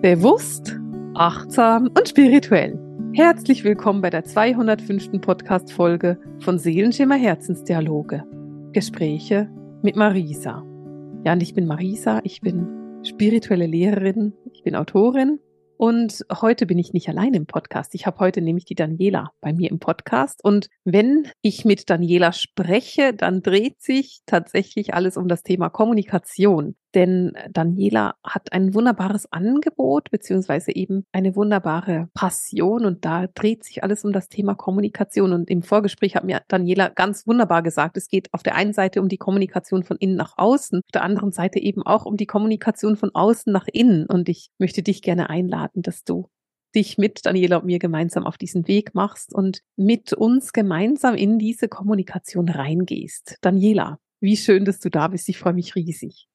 Bewusst, achtsam und spirituell. Herzlich willkommen bei der 205. Podcast-Folge von Seelenschimmer Herzensdialoge. Gespräche mit Marisa. Ja, und ich bin Marisa, ich bin spirituelle Lehrerin, ich bin Autorin und heute bin ich nicht allein im Podcast. Ich habe heute nämlich die Daniela bei mir im Podcast. Und wenn ich mit Daniela spreche, dann dreht sich tatsächlich alles um das Thema Kommunikation. Denn Daniela hat ein wunderbares Angebot beziehungsweise eben eine wunderbare Passion und da dreht sich alles um das Thema Kommunikation. Und im Vorgespräch hat mir Daniela ganz wunderbar gesagt, es geht auf der einen Seite um die Kommunikation von innen nach außen, auf der anderen Seite eben auch um die Kommunikation von außen nach innen. Und ich möchte dich gerne einladen, dass du dich mit Daniela und mir gemeinsam auf diesen Weg machst und mit uns gemeinsam in diese Kommunikation reingehst. Daniela, wie schön, dass du da bist. Ich freue mich riesig.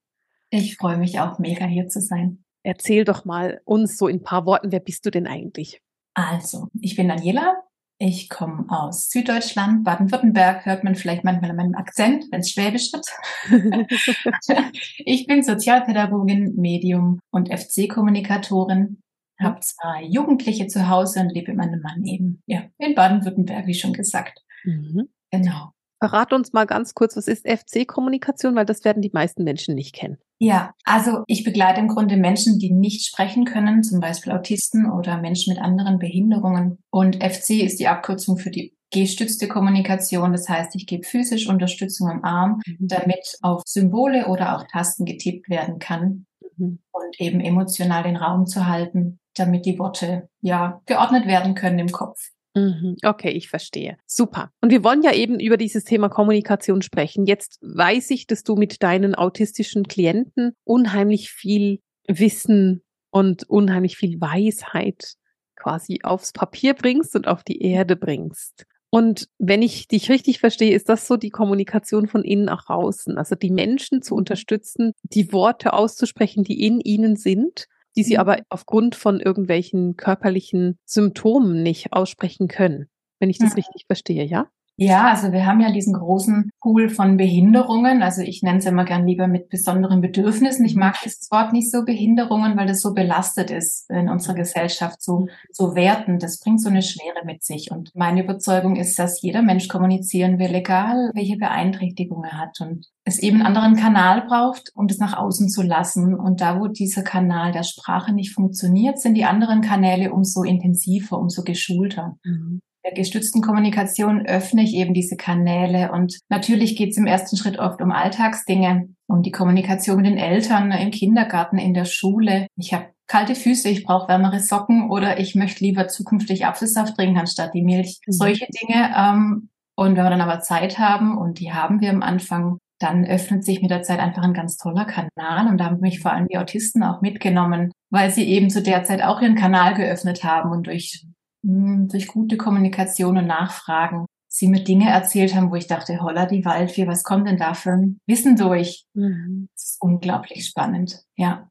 Ich freue mich auch mega hier zu sein. Erzähl doch mal uns so in ein paar Worten, wer bist du denn eigentlich? Also, ich bin Daniela. Ich komme aus Süddeutschland, Baden-Württemberg, hört man vielleicht manchmal an meinem Akzent, wenn es Schwäbisch wird. ich bin Sozialpädagogin, Medium und FC-Kommunikatorin, habe zwei Jugendliche zu Hause und lebe mit meinem Mann eben ja, in Baden-Württemberg, wie schon gesagt. Mhm. Genau. Verrat uns mal ganz kurz, was ist FC-Kommunikation, weil das werden die meisten Menschen nicht kennen. Ja, also ich begleite im Grunde Menschen, die nicht sprechen können, zum Beispiel Autisten oder Menschen mit anderen Behinderungen. Und FC ist die Abkürzung für die gestützte Kommunikation. Das heißt, ich gebe physisch Unterstützung am Arm, mhm. damit auf Symbole oder auch Tasten getippt werden kann mhm. und eben emotional den Raum zu halten, damit die Worte ja geordnet werden können im Kopf. Mhm. Okay, ich verstehe. Super. Und wir wollen ja eben über dieses Thema Kommunikation sprechen. Jetzt weiß ich, dass du mit deinen autistischen Klienten unheimlich viel Wissen und unheimlich viel Weisheit quasi aufs Papier bringst und auf die Erde bringst. Und wenn ich dich richtig verstehe, ist das so die Kommunikation von innen nach außen. Also die Menschen zu unterstützen, die Worte auszusprechen, die in ihnen sind die sie mhm. aber aufgrund von irgendwelchen körperlichen Symptomen nicht aussprechen können. Wenn ich das mhm. richtig verstehe, ja? Ja, also wir haben ja diesen großen Pool von Behinderungen. Also ich nenne es immer gern lieber mit besonderen Bedürfnissen. Ich mag das Wort nicht so Behinderungen, weil das so belastet ist in unserer Gesellschaft, so, so wertend. Das bringt so eine Schwere mit sich. Und meine Überzeugung ist, dass jeder Mensch kommunizieren will, egal welche Beeinträchtigung er hat. Und es eben einen anderen Kanal braucht, um das nach außen zu lassen. Und da, wo dieser Kanal der Sprache nicht funktioniert, sind die anderen Kanäle umso intensiver, umso geschulter. Mhm der gestützten Kommunikation öffne ich eben diese Kanäle. Und natürlich geht es im ersten Schritt oft um Alltagsdinge, um die Kommunikation mit den Eltern im Kindergarten, in der Schule. Ich habe kalte Füße, ich brauche wärmere Socken oder ich möchte lieber zukünftig Apfelsaft trinken anstatt die Milch. Mhm. Solche Dinge. Ähm, und wenn wir dann aber Zeit haben, und die haben wir am Anfang, dann öffnet sich mit der Zeit einfach ein ganz toller Kanal. Und da haben mich vor allem die Autisten auch mitgenommen, weil sie eben zu der Zeit auch ihren Kanal geöffnet haben und durch durch gute Kommunikation und Nachfragen sie mir Dinge erzählt haben, wo ich dachte, holla die Waldfee, was kommt denn da für ein Wissen durch? Mhm. Das ist unglaublich spannend, ja.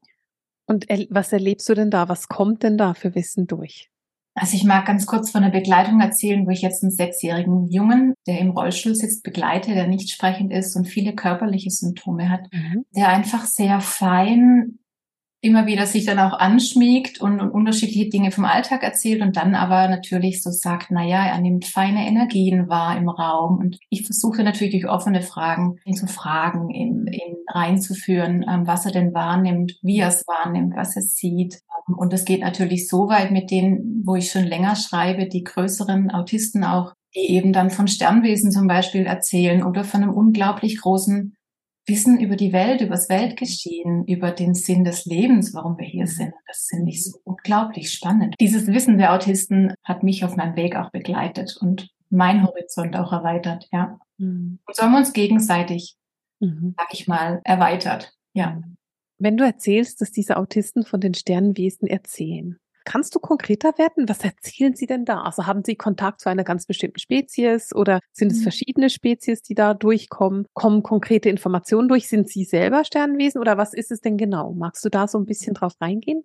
Und was erlebst du denn da? Was kommt denn da für Wissen durch? Also ich mag ganz kurz von der Begleitung erzählen, wo ich jetzt einen sechsjährigen Jungen, der im Rollstuhl sitzt, begleite, der nicht sprechend ist und viele körperliche Symptome hat, mhm. der einfach sehr fein immer wieder sich dann auch anschmiegt und, und, unterschiedliche Dinge vom Alltag erzählt und dann aber natürlich so sagt, na ja, er nimmt feine Energien wahr im Raum und ich versuche natürlich durch offene Fragen ihn zu fragen, ihn, ihn reinzuführen, ähm, was er denn wahrnimmt, wie er es wahrnimmt, was er sieht. Ähm, und das geht natürlich so weit mit denen, wo ich schon länger schreibe, die größeren Autisten auch, die eben dann von Sternwesen zum Beispiel erzählen oder von einem unglaublich großen Wissen über die Welt, über das Weltgeschehen, über den Sinn des Lebens, warum wir hier sind. Das finde ich so unglaublich spannend. Dieses Wissen der Autisten hat mich auf meinem Weg auch begleitet und mein Horizont auch erweitert, ja. Mhm. Und so haben wir uns gegenseitig, mhm. sag ich mal, erweitert, ja. Wenn du erzählst, dass diese Autisten von den Sternenwesen erzählen, Kannst du konkreter werden? Was erzählen Sie denn da? Also haben Sie Kontakt zu einer ganz bestimmten Spezies oder sind es mhm. verschiedene Spezies, die da durchkommen? Kommen konkrete Informationen durch? Sind Sie selber Sternenwesen oder was ist es denn genau? Magst du da so ein bisschen drauf reingehen?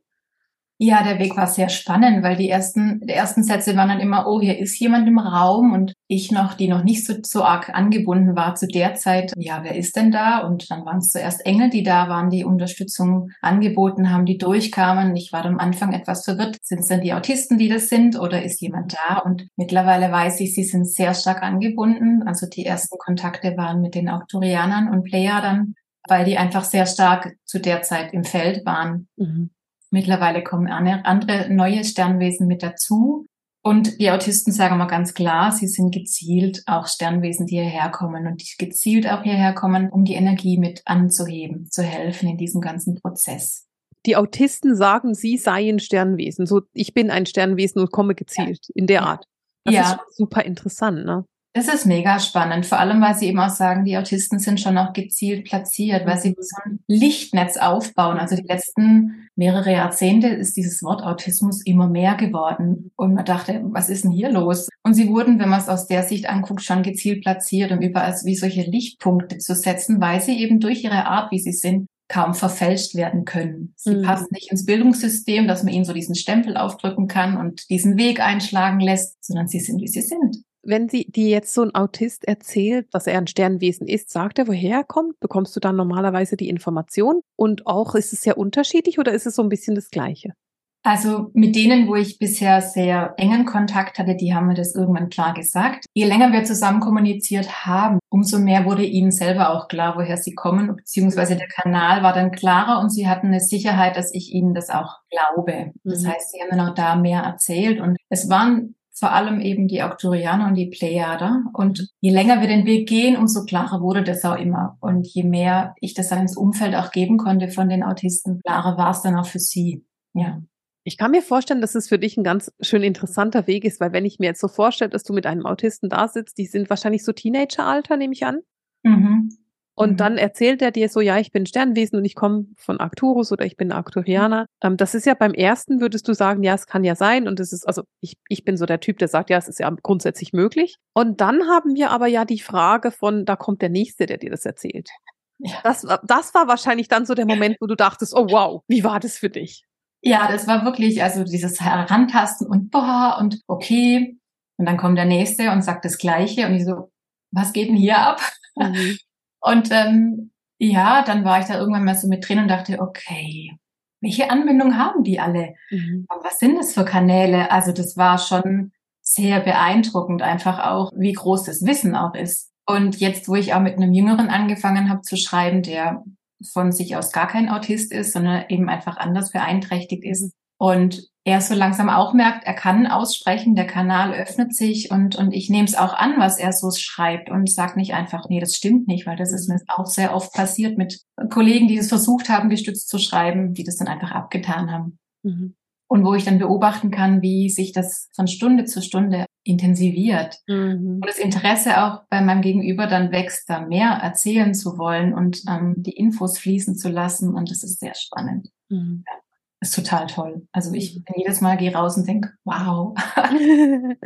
Ja, der Weg war sehr spannend, weil die ersten, die ersten Sätze waren dann immer, oh, hier ist jemand im Raum und ich noch, die noch nicht so, so arg angebunden war zu der Zeit. Ja, wer ist denn da? Und dann waren es zuerst Engel, die da waren, die Unterstützung angeboten haben, die durchkamen. Ich war am Anfang etwas verwirrt. Sind es denn die Autisten, die das sind oder ist jemand da? Und mittlerweile weiß ich, sie sind sehr stark angebunden. Also die ersten Kontakte waren mit den Autorianern und Plejadern, weil die einfach sehr stark zu der Zeit im Feld waren. Mhm. Mittlerweile kommen andere neue Sternwesen mit dazu. Und die Autisten sagen mal ganz klar, sie sind gezielt auch Sternwesen, die hierher kommen und die gezielt auch hierher kommen, um die Energie mit anzuheben, zu helfen in diesem ganzen Prozess. Die Autisten sagen, sie seien Sternwesen. So, ich bin ein Sternwesen und komme gezielt ja. in der Art. Das ja. ist super interessant, ne? Das ist mega spannend, vor allem weil sie eben auch sagen, die Autisten sind schon auch gezielt platziert, weil sie so ein Lichtnetz aufbauen. Also die letzten mehrere Jahrzehnte ist dieses Wort Autismus immer mehr geworden. Und man dachte, was ist denn hier los? Und sie wurden, wenn man es aus der Sicht anguckt, schon gezielt platziert, um überall wie solche Lichtpunkte zu setzen, weil sie eben durch ihre Art, wie sie sind, kaum verfälscht werden können. Sie mhm. passen nicht ins Bildungssystem, dass man ihnen so diesen Stempel aufdrücken kann und diesen Weg einschlagen lässt, sondern sie sind, wie sie sind wenn sie dir jetzt so ein Autist erzählt, dass er ein Sternwesen ist, sagt er, woher er kommt? Bekommst du dann normalerweise die Information? Und auch ist es sehr unterschiedlich oder ist es so ein bisschen das Gleiche? Also mit denen, wo ich bisher sehr engen Kontakt hatte, die haben mir das irgendwann klar gesagt. Je länger wir zusammen kommuniziert haben, umso mehr wurde ihnen selber auch klar, woher sie kommen, beziehungsweise der Kanal war dann klarer und sie hatten eine Sicherheit, dass ich ihnen das auch glaube. Das mhm. heißt, sie haben dann auch da mehr erzählt und es waren vor allem eben die Arcturianer und die Plejader. Und je länger wir den Weg gehen, umso klarer wurde das auch immer. Und je mehr ich das dann ins Umfeld auch geben konnte von den Autisten, klarer war es dann auch für sie. Ja. Ich kann mir vorstellen, dass es für dich ein ganz schön interessanter Weg ist, weil wenn ich mir jetzt so vorstelle, dass du mit einem Autisten da sitzt, die sind wahrscheinlich so Teenageralter, nehme ich an. Mhm. Und mhm. dann erzählt er dir so, ja, ich bin Sternwesen und ich komme von Arcturus oder ich bin Arcturianer. Ähm, das ist ja beim ersten, würdest du sagen, ja, es kann ja sein. Und es ist, also ich, ich bin so der Typ, der sagt, ja, es ist ja grundsätzlich möglich. Und dann haben wir aber ja die Frage von, da kommt der Nächste, der dir das erzählt. Ja. Das, das war wahrscheinlich dann so der Moment, wo du dachtest, oh wow, wie war das für dich? Ja, das war wirklich, also dieses Herantasten und boah und okay. Und dann kommt der Nächste und sagt das Gleiche und ich so, was geht denn hier ab? Mhm. Und ähm, ja, dann war ich da irgendwann mal so mit drin und dachte, okay, welche Anbindung haben die alle? Mhm. Was sind das für Kanäle? Also das war schon sehr beeindruckend, einfach auch, wie groß das Wissen auch ist. Und jetzt, wo ich auch mit einem Jüngeren angefangen habe zu schreiben, der von sich aus gar kein Autist ist, sondern eben einfach anders beeinträchtigt ist, und er so langsam auch merkt, er kann aussprechen, der Kanal öffnet sich und, und ich nehme es auch an, was er so schreibt und sage nicht einfach, nee, das stimmt nicht, weil das ist mir auch sehr oft passiert mit Kollegen, die es versucht haben, gestützt zu schreiben, die das dann einfach abgetan haben. Mhm. Und wo ich dann beobachten kann, wie sich das von Stunde zu Stunde intensiviert. Mhm. Und das Interesse auch bei meinem Gegenüber dann wächst, da mehr erzählen zu wollen und ähm, die Infos fließen zu lassen. Und das ist sehr spannend. Mhm. Ja ist total toll. Also ich mhm. jedes Mal gehe raus und denke, wow.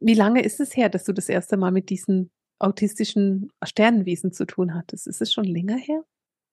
Wie lange ist es her, dass du das erste Mal mit diesen autistischen Sternenwesen zu tun hattest? Ist es schon länger her?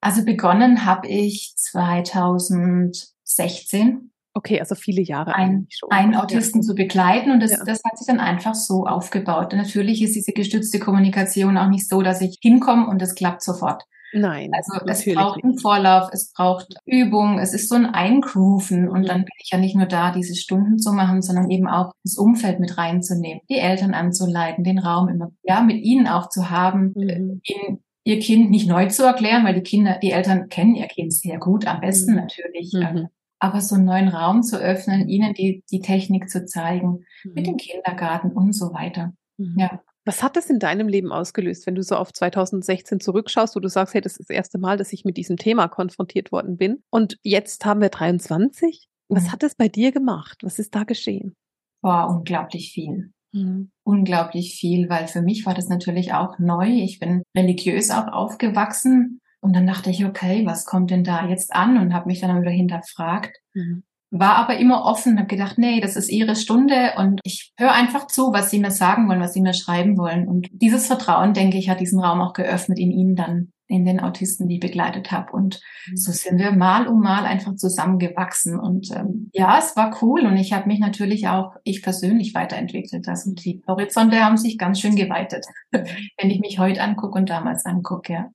Also begonnen habe ich 2016. Okay, also viele Jahre. Ein, einen Autisten ja. zu begleiten und das, ja. das hat sich dann einfach so aufgebaut. Und natürlich ist diese gestützte Kommunikation auch nicht so, dass ich hinkomme und es klappt sofort. Nein. Also es braucht einen Vorlauf, es braucht Übung, es ist so ein Eingrooven und mhm. dann bin ich ja nicht nur da, diese Stunden zu machen, sondern eben auch das Umfeld mit reinzunehmen, die Eltern anzuleiten, den Raum immer, ja, mit ihnen auch zu haben, mhm. ihnen ihr Kind nicht neu zu erklären, weil die Kinder, die Eltern kennen ihr Kind sehr gut, am besten mhm. natürlich. Mhm. Aber so einen neuen Raum zu öffnen, ihnen die, die Technik zu zeigen, mit dem Kindergarten und so weiter. Mhm. Ja. Was hat das in deinem Leben ausgelöst, wenn du so auf 2016 zurückschaust, wo du sagst, hey, das ist das erste Mal, dass ich mit diesem Thema konfrontiert worden bin? Und jetzt haben wir 23. Was mhm. hat es bei dir gemacht? Was ist da geschehen? War unglaublich viel. Mhm. Unglaublich viel, weil für mich war das natürlich auch neu. Ich bin religiös auch aufgewachsen. Und dann dachte ich, okay, was kommt denn da jetzt an? Und habe mich dann wieder hinterfragt. Mhm war aber immer offen, habe gedacht, nee, das ist ihre Stunde und ich höre einfach zu, was sie mir sagen wollen, was sie mir schreiben wollen. Und dieses Vertrauen, denke ich, hat diesen Raum auch geöffnet in ihnen dann in den Autisten, die ich begleitet habe. Und Mhm. so sind wir mal um mal einfach zusammengewachsen. Und ähm, ja, es war cool. Und ich habe mich natürlich auch, ich persönlich weiterentwickelt. Also die Horizonte haben sich ganz schön geweitet, wenn ich mich heute angucke und damals angucke. Ja.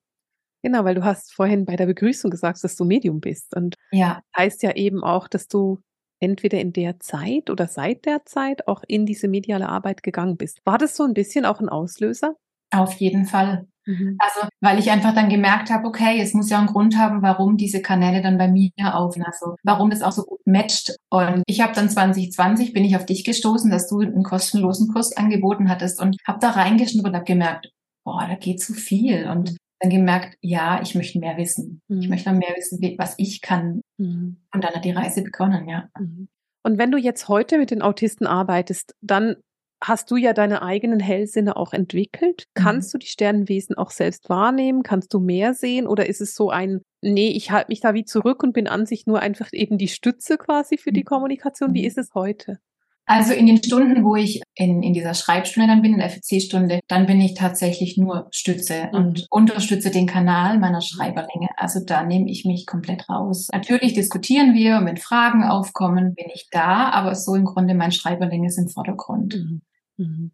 Genau, weil du hast vorhin bei der Begrüßung gesagt, dass du Medium bist. Und ja, heißt ja eben auch, dass du entweder in der Zeit oder seit der Zeit auch in diese mediale Arbeit gegangen bist. War das so ein bisschen auch ein Auslöser? auf jeden Fall. Mhm. Also, weil ich einfach dann gemerkt habe, okay, es muss ja einen Grund haben, warum diese Kanäle dann bei mir aufgehen, also warum das auch so gut matcht. Und ich habe dann 2020 bin ich auf dich gestoßen, dass du einen kostenlosen Kurs angeboten hattest und habe da reingeschnuppert und habe gemerkt, boah, da geht so viel und dann gemerkt, ja, ich möchte mehr wissen. Ich Mhm. möchte mehr wissen, was ich kann. Mhm. Und dann hat die Reise begonnen, ja. Mhm. Und wenn du jetzt heute mit den Autisten arbeitest, dann hast du ja deine eigenen Hellsinne auch entwickelt. Mhm. Kannst du die Sternenwesen auch selbst wahrnehmen? Kannst du mehr sehen? Oder ist es so ein, nee, ich halte mich da wie zurück und bin an sich nur einfach eben die Stütze quasi für die Mhm. Kommunikation? Wie Mhm. ist es heute? Also in den Stunden, wo ich in, in dieser Schreibstunde dann bin, in der FEC-Stunde, dann bin ich tatsächlich nur Stütze Mhm. und unterstütze den Kanal meiner Schreiberlinge. Also da nehme ich mich komplett raus. Natürlich diskutieren wir und wenn Fragen aufkommen, bin ich da, aber so im Grunde mein Schreiberling ist im Vordergrund. Mhm. Mhm.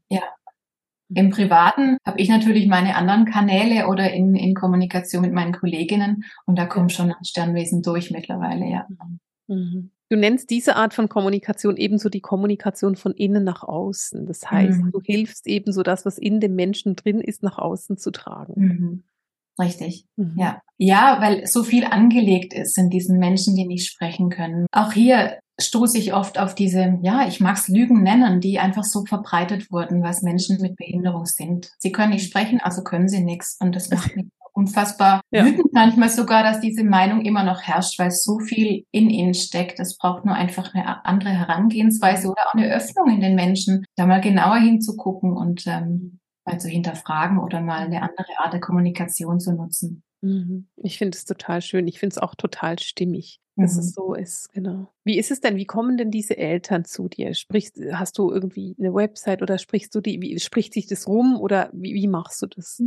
Im Privaten habe ich natürlich meine anderen Kanäle oder in, in Kommunikation mit meinen Kolleginnen und da kommt schon ein Sternwesen durch mittlerweile, ja. Mhm. Du nennst diese Art von Kommunikation ebenso die Kommunikation von innen nach außen. Das heißt, Mhm. du hilfst ebenso das, was in dem Menschen drin ist, nach außen zu tragen. Mhm. Richtig. Mhm. Ja, ja, weil so viel angelegt ist in diesen Menschen, die nicht sprechen können. Auch hier stoße ich oft auf diese, ja, ich mag's Lügen nennen, die einfach so verbreitet wurden, was Menschen mit Behinderung sind. Sie können nicht sprechen, also können sie nichts. Und das macht mich unfassbar Ja. wütend manchmal sogar, dass diese Meinung immer noch herrscht, weil so viel in ihnen steckt. Es braucht nur einfach eine andere Herangehensweise oder auch eine Öffnung in den Menschen, da mal genauer hinzugucken und ähm, mal zu hinterfragen oder mal eine andere Art der Kommunikation zu nutzen. Mhm. Ich finde es total schön. Ich finde es auch total stimmig, dass Mhm. es so ist, genau. Wie ist es denn? Wie kommen denn diese Eltern zu dir? Sprichst, hast du irgendwie eine Website oder sprichst du die, wie spricht sich das rum oder wie, wie machst du das?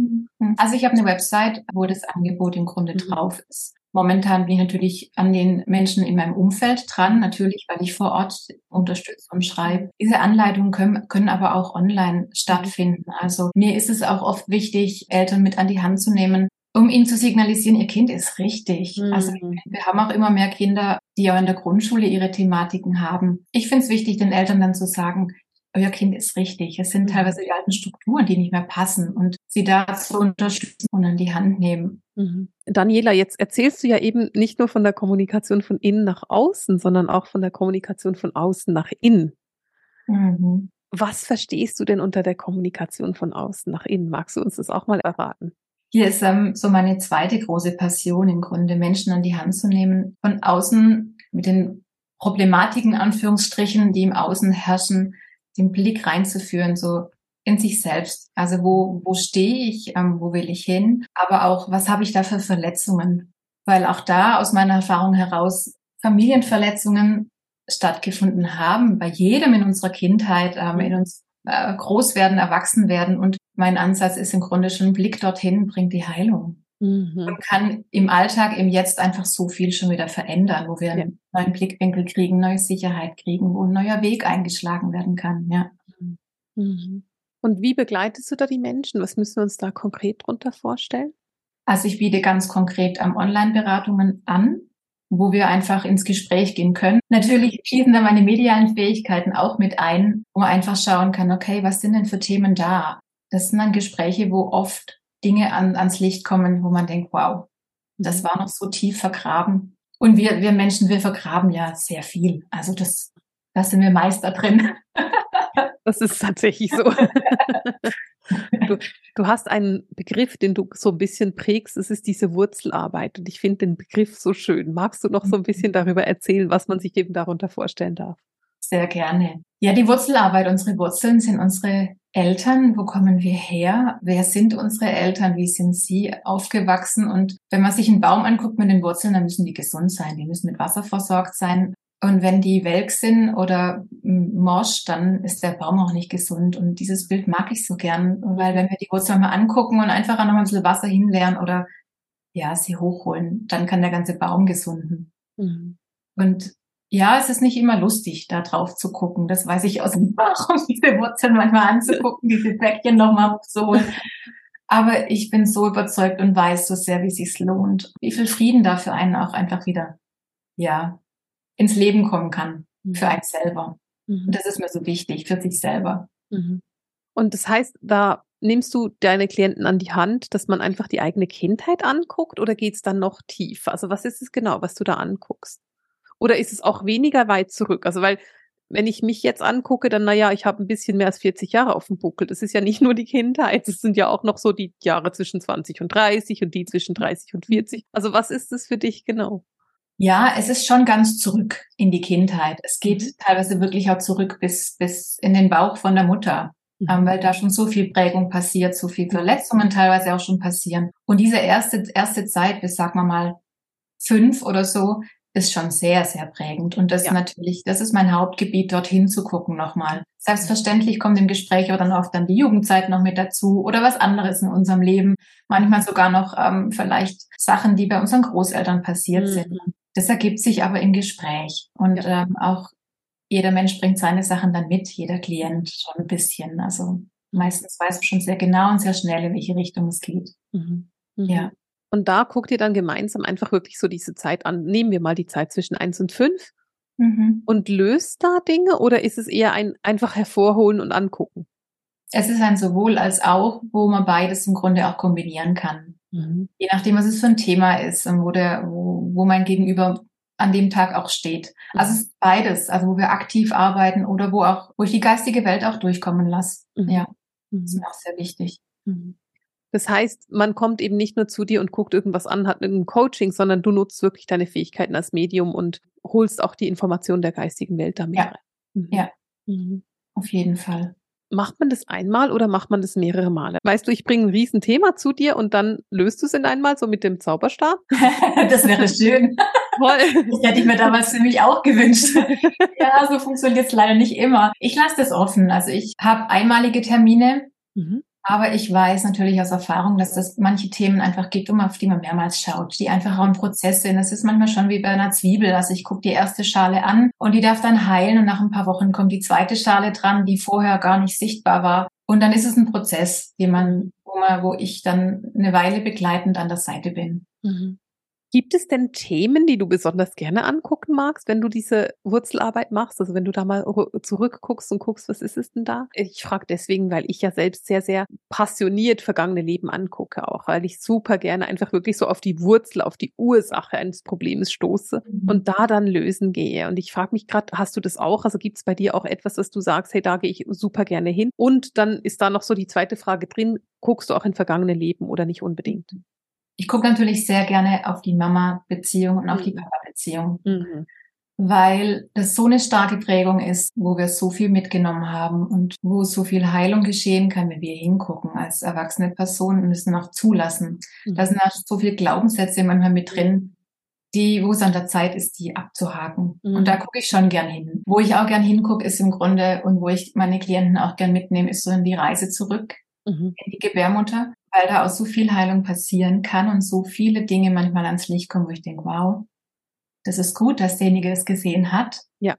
Also ich habe eine Website, wo das Angebot im Grunde Mhm. drauf ist. Momentan bin ich natürlich an den Menschen in meinem Umfeld dran, natürlich, weil ich vor Ort unterstütze und schreibe. Diese Anleitungen können, können aber auch online stattfinden. Also mir ist es auch oft wichtig, Eltern mit an die Hand zu nehmen, um ihnen zu signalisieren, ihr Kind ist richtig. Mhm. Also wir haben auch immer mehr Kinder, die auch in der Grundschule ihre Thematiken haben. Ich finde es wichtig, den Eltern dann zu sagen, euer Kind ist richtig. Es sind Mhm. teilweise die alten Strukturen, die nicht mehr passen und sie da zu unterstützen und an die Hand nehmen. Mhm. Daniela, jetzt erzählst du ja eben nicht nur von der Kommunikation von innen nach außen, sondern auch von der Kommunikation von außen nach innen. Mhm. Was verstehst du denn unter der Kommunikation von außen nach innen? Magst du uns das auch mal erraten? Hier ist ähm, so meine zweite große Passion im Grunde, Menschen an die Hand zu nehmen, von außen mit den Problematiken, Anführungsstrichen, die im Außen herrschen, den Blick reinzuführen, so in sich selbst. Also wo, wo stehe ich, ähm, wo will ich hin, aber auch, was habe ich da für Verletzungen? Weil auch da aus meiner Erfahrung heraus Familienverletzungen stattgefunden haben, bei jedem in unserer Kindheit, ähm, in uns äh, groß werden, erwachsen werden. Und mein Ansatz ist im Grunde schon Blick dorthin, bringt die Heilung. Mhm. Und kann im Alltag, im Jetzt einfach so viel schon wieder verändern, wo wir einen neuen Blickwinkel kriegen, neue Sicherheit kriegen, wo ein neuer Weg eingeschlagen werden kann. Ja. Mhm. Und wie begleitest du da die Menschen? Was müssen wir uns da konkret drunter vorstellen? Also ich biete ganz konkret am Online-Beratungen an, wo wir einfach ins Gespräch gehen können. Natürlich fließen da meine medialen Fähigkeiten auch mit ein, wo man einfach schauen kann, okay, was sind denn für Themen da? Das sind dann Gespräche, wo oft Dinge an, ans Licht kommen, wo man denkt, wow, das war noch so tief vergraben. Und wir, wir Menschen, wir vergraben ja sehr viel. Also das, da sind wir Meister drin. Das ist tatsächlich so. Du, du hast einen Begriff, den du so ein bisschen prägst, es ist diese Wurzelarbeit. Und ich finde den Begriff so schön. Magst du noch so ein bisschen darüber erzählen, was man sich eben darunter vorstellen darf? Sehr gerne. Ja, die Wurzelarbeit, unsere Wurzeln sind unsere Eltern. Wo kommen wir her? Wer sind unsere Eltern? Wie sind sie aufgewachsen? Und wenn man sich einen Baum anguckt mit den Wurzeln, dann müssen die gesund sein. Die müssen mit Wasser versorgt sein. Und wenn die welk sind oder morsch, dann ist der Baum auch nicht gesund. Und dieses Bild mag ich so gern, weil wenn wir die Wurzeln mal angucken und einfach noch mal ein bisschen Wasser hinleeren oder ja, sie hochholen. Dann kann der ganze Baum gesunden. Mhm. Und ja, es ist nicht immer lustig, da drauf zu gucken. Das weiß ich aus dem Erfahrung, diese Wurzeln manchmal anzugucken, diese Päckchen nochmal hochzuholen. Aber ich bin so überzeugt und weiß so sehr, wie es sich lohnt. Wie viel Frieden da für einen auch einfach wieder, ja, ins Leben kommen kann. Für mhm. einen selber. Mhm. Und das ist mir so wichtig, für sich selber. Mhm. Und das heißt, da nimmst du deine Klienten an die Hand, dass man einfach die eigene Kindheit anguckt oder geht es dann noch tiefer? Also was ist es genau, was du da anguckst? Oder ist es auch weniger weit zurück? Also weil wenn ich mich jetzt angucke, dann naja, ich habe ein bisschen mehr als 40 Jahre auf dem Buckel. Das ist ja nicht nur die Kindheit, es sind ja auch noch so die Jahre zwischen 20 und 30 und die zwischen 30 und 40. Also was ist das für dich genau? Ja, es ist schon ganz zurück in die Kindheit. Es geht mhm. teilweise wirklich auch zurück bis, bis in den Bauch von der Mutter, mhm. ähm, weil da schon so viel Prägung passiert, so viel Verletzungen teilweise auch schon passieren. Und diese erste, erste Zeit bis, sagen wir mal, fünf oder so, ist schon sehr, sehr prägend. Und das ja. natürlich, das ist mein Hauptgebiet, dorthin zu gucken nochmal. Selbstverständlich kommt im Gespräch auch dann oft dann die Jugendzeit noch mit dazu oder was anderes in unserem Leben. Manchmal sogar noch ähm, vielleicht Sachen, die bei unseren Großeltern passiert mhm. sind. Das ergibt sich aber im Gespräch. Und ja. ähm, auch jeder Mensch bringt seine Sachen dann mit, jeder Klient schon ein bisschen. Also meistens weiß man schon sehr genau und sehr schnell, in welche Richtung es geht. Mhm. Mhm. Ja. Und da guckt ihr dann gemeinsam einfach wirklich so diese Zeit an. Nehmen wir mal die Zeit zwischen eins und fünf mhm. und löst da Dinge oder ist es eher ein einfach hervorholen und angucken? Es ist ein sowohl als auch, wo man beides im Grunde auch kombinieren kann. Mhm. Je nachdem, was es für ein Thema ist und wo der, wo, wo mein Gegenüber an dem Tag auch steht. Also es ist beides, also wo wir aktiv arbeiten oder wo auch, wo ich die geistige Welt auch durchkommen lasse. Mhm. Ja, das ist mhm. mir auch sehr wichtig. Mhm. Das heißt, man kommt eben nicht nur zu dir und guckt irgendwas an, hat ein Coaching, sondern du nutzt wirklich deine Fähigkeiten als Medium und holst auch die Informationen der geistigen Welt damit ja. rein. Mhm. Ja, mhm. auf jeden Fall. Macht man das einmal oder macht man das mehrere Male? Weißt du, ich bringe ein Riesenthema zu dir und dann löst du es in einmal so mit dem Zauberstab? das wäre schön. Toll. Das hätte ich mir damals für mich auch gewünscht. ja, so funktioniert es leider nicht immer. Ich lasse das offen. Also ich habe einmalige Termine. Mhm. Aber ich weiß natürlich aus Erfahrung, dass es manche Themen einfach gibt, um auf die man mehrmals schaut, die einfach auch ein Prozess sind. Das ist manchmal schon wie bei einer Zwiebel. Also ich gucke die erste Schale an und die darf dann heilen und nach ein paar Wochen kommt die zweite Schale dran, die vorher gar nicht sichtbar war. Und dann ist es ein Prozess, den man, wo, man, wo ich dann eine Weile begleitend an der Seite bin. Mhm. Gibt es denn Themen, die du besonders gerne angucken magst, wenn du diese Wurzelarbeit machst? Also wenn du da mal zurückguckst und guckst, was ist es denn da? Ich frage deswegen, weil ich ja selbst sehr, sehr passioniert vergangene Leben angucke, auch weil ich super gerne einfach wirklich so auf die Wurzel, auf die Ursache eines Problems stoße mhm. und da dann lösen gehe. Und ich frage mich gerade, hast du das auch? Also gibt es bei dir auch etwas, dass du sagst, hey, da gehe ich super gerne hin? Und dann ist da noch so die zweite Frage drin, guckst du auch in vergangene Leben oder nicht unbedingt? Ich gucke natürlich sehr gerne auf die Mama-Beziehung und auf die mhm. Papa-Beziehung, mhm. weil das so eine starke Prägung ist, wo wir so viel mitgenommen haben und wo so viel Heilung geschehen kann, wenn wir hingucken als erwachsene Personen und müssen auch zulassen. Mhm. Da sind auch so viele Glaubenssätze manchmal mit drin, die, wo es an der Zeit ist, die abzuhaken. Mhm. Und da gucke ich schon gern hin. Wo ich auch gern hingucke, ist im Grunde und wo ich meine Klienten auch gern mitnehme, ist so in die Reise zurück mhm. in die Gebärmutter weil da auch so viel Heilung passieren kann und so viele Dinge manchmal ans Licht kommen, wo ich denke, wow, das ist gut, dass derjenige es gesehen hat. Ja.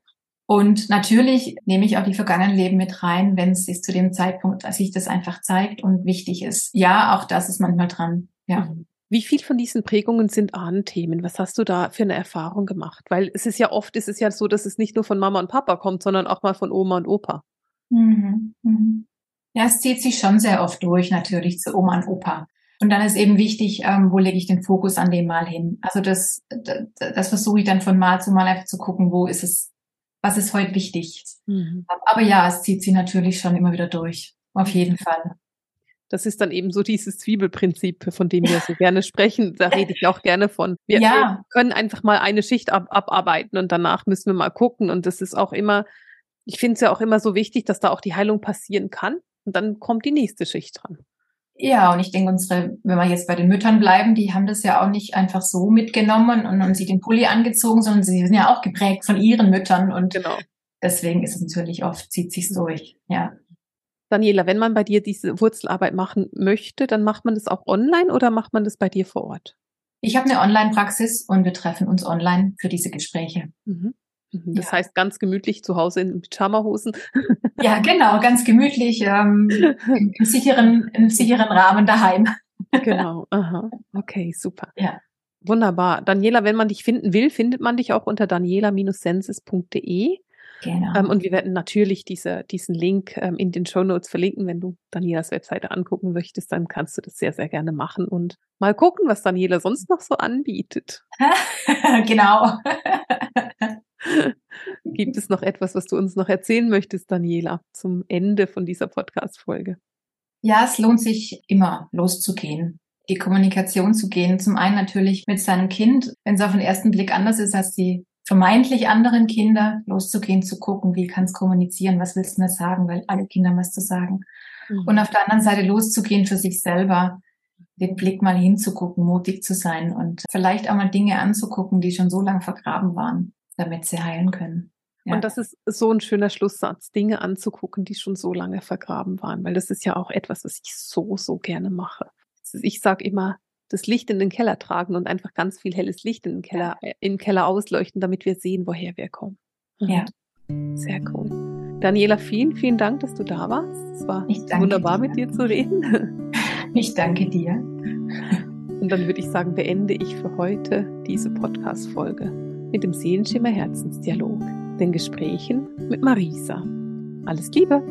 Und natürlich nehme ich auch die vergangenen Leben mit rein, wenn es sich zu dem Zeitpunkt, als sich das einfach zeigt und wichtig ist. Ja, auch das ist manchmal dran. Ja. Mhm. Wie viel von diesen Prägungen sind Ahnenthemen? Was hast du da für eine Erfahrung gemacht? Weil es ist ja oft, ist es ja so, dass es nicht nur von Mama und Papa kommt, sondern auch mal von Oma und Opa. Mhm. Mhm. Ja, es zieht sich schon sehr oft durch, natürlich zu Oma und Opa. Und dann ist eben wichtig, ähm, wo lege ich den Fokus an dem Mal hin. Also das, das, das versuche ich dann von Mal zu Mal einfach zu gucken, wo ist es, was ist heute wichtig. Mhm. Aber ja, es zieht sich natürlich schon immer wieder durch. Auf jeden Fall. Das ist dann eben so dieses Zwiebelprinzip, von dem wir so gerne sprechen. Da rede ich auch gerne von. Wir, ja. können einfach mal eine Schicht ab, abarbeiten und danach müssen wir mal gucken. Und das ist auch immer, ich finde es ja auch immer so wichtig, dass da auch die Heilung passieren kann. Und dann kommt die nächste Schicht dran. Ja, und ich denke, unsere, wenn wir jetzt bei den Müttern bleiben, die haben das ja auch nicht einfach so mitgenommen und, und sie den Pulli angezogen, sondern sie sind ja auch geprägt von ihren Müttern und genau. deswegen ist es natürlich oft, zieht sich's durch, ja. Daniela, wenn man bei dir diese Wurzelarbeit machen möchte, dann macht man das auch online oder macht man das bei dir vor Ort? Ich habe eine Online-Praxis und wir treffen uns online für diese Gespräche. Mhm. Mhm. Das ja. heißt ganz gemütlich zu Hause in Pyjama-Hosen. Ja, genau, ganz gemütlich ähm, im, im, sicheren, im sicheren Rahmen daheim. Genau, aha. Okay, super. Ja. Wunderbar. Daniela, wenn man dich finden will, findet man dich auch unter daniela-senses.de. Genau. Ähm, und wir werden natürlich diese, diesen Link ähm, in den Show Notes verlinken. Wenn du Danielas Webseite angucken möchtest, dann kannst du das sehr, sehr gerne machen und mal gucken, was Daniela sonst noch so anbietet. genau. Gibt es noch etwas, was du uns noch erzählen möchtest, Daniela, zum Ende von dieser Podcast-Folge? Ja, es lohnt sich immer loszugehen die Kommunikation zu gehen. Zum einen natürlich mit seinem Kind, wenn es auf den ersten Blick anders ist als die vermeintlich anderen Kinder, loszugehen, zu gucken, wie kann es kommunizieren, was willst du mir sagen, weil alle Kinder haben was zu sagen. Mhm. Und auf der anderen Seite loszugehen für sich selber, den Blick mal hinzugucken, mutig zu sein und vielleicht auch mal Dinge anzugucken, die schon so lange vergraben waren, damit sie heilen können. Ja. Und das ist so ein schöner Schlusssatz, Dinge anzugucken, die schon so lange vergraben waren, weil das ist ja auch etwas, was ich so, so gerne mache ich sage immer, das Licht in den Keller tragen und einfach ganz viel helles Licht in den Keller, äh, im Keller ausleuchten, damit wir sehen, woher wir kommen. Ja. Sehr cool. Daniela, vielen, vielen Dank, dass du da warst. Es war wunderbar, dir. mit dir zu reden. Ich danke dir. Und dann würde ich sagen, beende ich für heute diese Podcast-Folge mit dem Seelenschimmer Herzensdialog, den Gesprächen mit Marisa. Alles Liebe!